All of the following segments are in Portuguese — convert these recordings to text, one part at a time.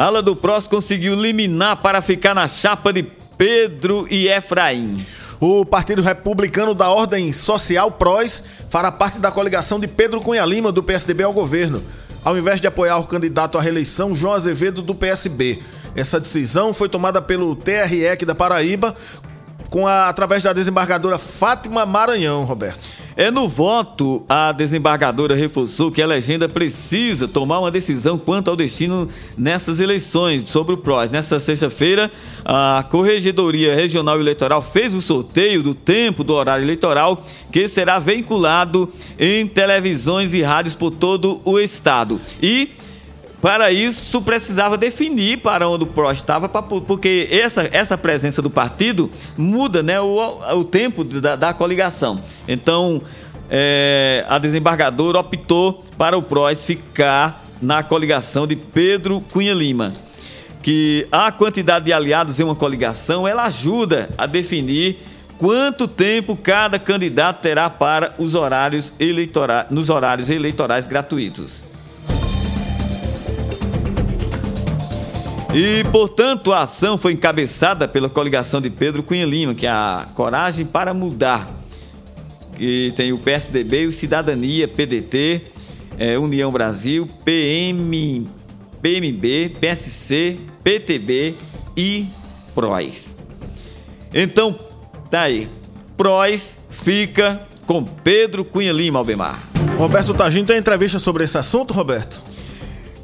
ala do PROS conseguiu liminar para ficar na chapa de Pedro e Efraim. O Partido Republicano da Ordem Social PROS fará parte da coligação de Pedro Cunha Lima, do PSDB, ao governo, ao invés de apoiar o candidato à reeleição João Azevedo, do PSB. Essa decisão foi tomada pelo TRE da Paraíba, com a, através da desembargadora Fátima Maranhão, Roberto. É no voto, a desembargadora reforçou que a legenda precisa tomar uma decisão quanto ao destino nessas eleições sobre o PROS. Nessa sexta-feira, a Corregedoria Regional Eleitoral fez o sorteio do tempo do horário eleitoral, que será veiculado em televisões e rádios por todo o estado. E para isso, precisava definir para onde o PRO estava, porque essa, essa presença do partido muda né, o, o tempo da, da coligação. Então, é, a desembargadora optou para o PROS ficar na coligação de Pedro Cunha Lima. Que a quantidade de aliados em uma coligação, ela ajuda a definir quanto tempo cada candidato terá para os horários eleitorais, nos horários eleitorais gratuitos. E, portanto, a ação foi encabeçada pela coligação de Pedro Cunha Lima, que é a Coragem para Mudar, que tem o PSDB, o Cidadania, PDT, é, União Brasil, PM, PMB, PSC, PTB e PROS. Então, tá aí. PROS fica com Pedro Cunha Lima, Albemar. Roberto Tagino tem entrevista sobre esse assunto, Roberto?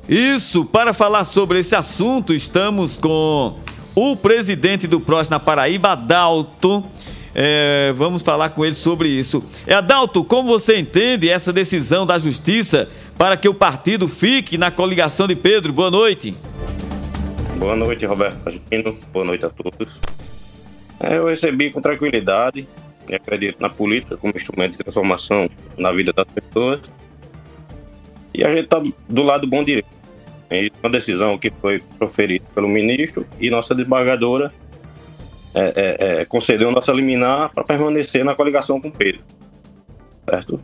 Isso, para falar sobre esse assunto, estamos com o presidente do PROS na Paraíba, Adalto. É, vamos falar com ele sobre isso. É, Adalto, como você entende essa decisão da Justiça para que o partido fique na coligação de Pedro? Boa noite. Boa noite, Roberto Agino. Boa noite a todos. É, eu recebi com tranquilidade e acredito na política como instrumento de transformação na vida das pessoas. E a gente está do lado bom direito. É uma decisão que foi proferida pelo ministro e nossa desembargadora é, é, é, concedeu nossa liminar para permanecer na coligação com Pedro. Certo?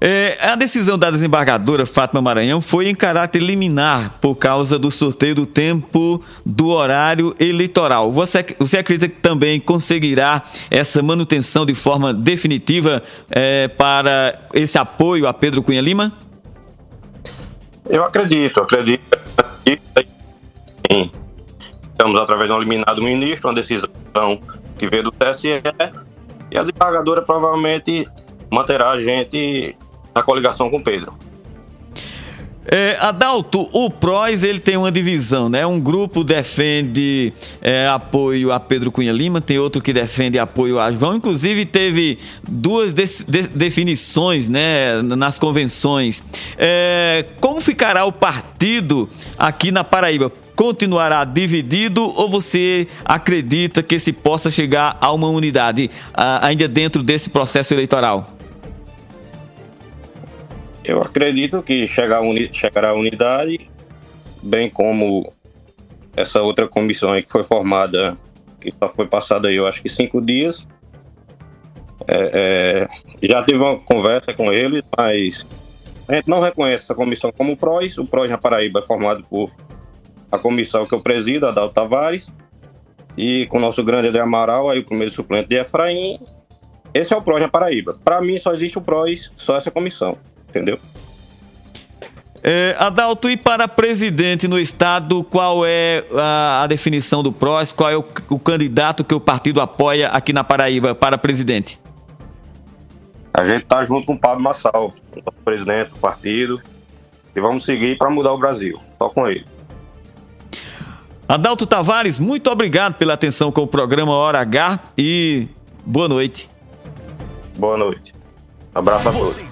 É, a decisão da desembargadora Fátima Maranhão foi em caráter liminar por causa do sorteio do tempo do horário eleitoral. Você, você acredita que também conseguirá essa manutenção de forma definitiva é, para esse apoio a Pedro Cunha Lima? Eu acredito, acredito. Sim. Estamos através de um liminar do ministro, uma decisão que veio do TSE, e a desembargadora provavelmente manterá a gente na coligação com Pedro. É, Adalto, o PROS ele tem uma divisão, né? Um grupo defende é, apoio a Pedro Cunha Lima, tem outro que defende apoio a João. Inclusive teve duas de, de, definições, né, nas convenções. É, como ficará o partido aqui na Paraíba? Continuará dividido ou você acredita que se possa chegar a uma unidade ainda dentro desse processo eleitoral? Eu acredito que chegar uni chegará a unidade, bem como essa outra comissão que foi formada, que só foi passada aí, eu acho que cinco dias. É, é, já tive uma conversa com eles, mas a gente não reconhece essa comissão como o PROS. O PROS na Paraíba é formado por a comissão que eu presido, Adalto Tavares, e com o nosso grande André Amaral, aí o primeiro suplente de Efraim. Esse é o PROS na Paraíba. Para mim só existe o PROS, só essa comissão entendeu? É, Adalto, e para presidente no estado, qual é a, a definição do PROS? Qual é o, o, candidato que o partido apoia aqui na Paraíba para presidente? A gente está junto com o Pablo Massal, o presidente do partido, e vamos seguir para mudar o Brasil, só com ele. Adalto Tavares, muito obrigado pela atenção com o programa Hora H e boa noite. Boa noite. Abraço a todos.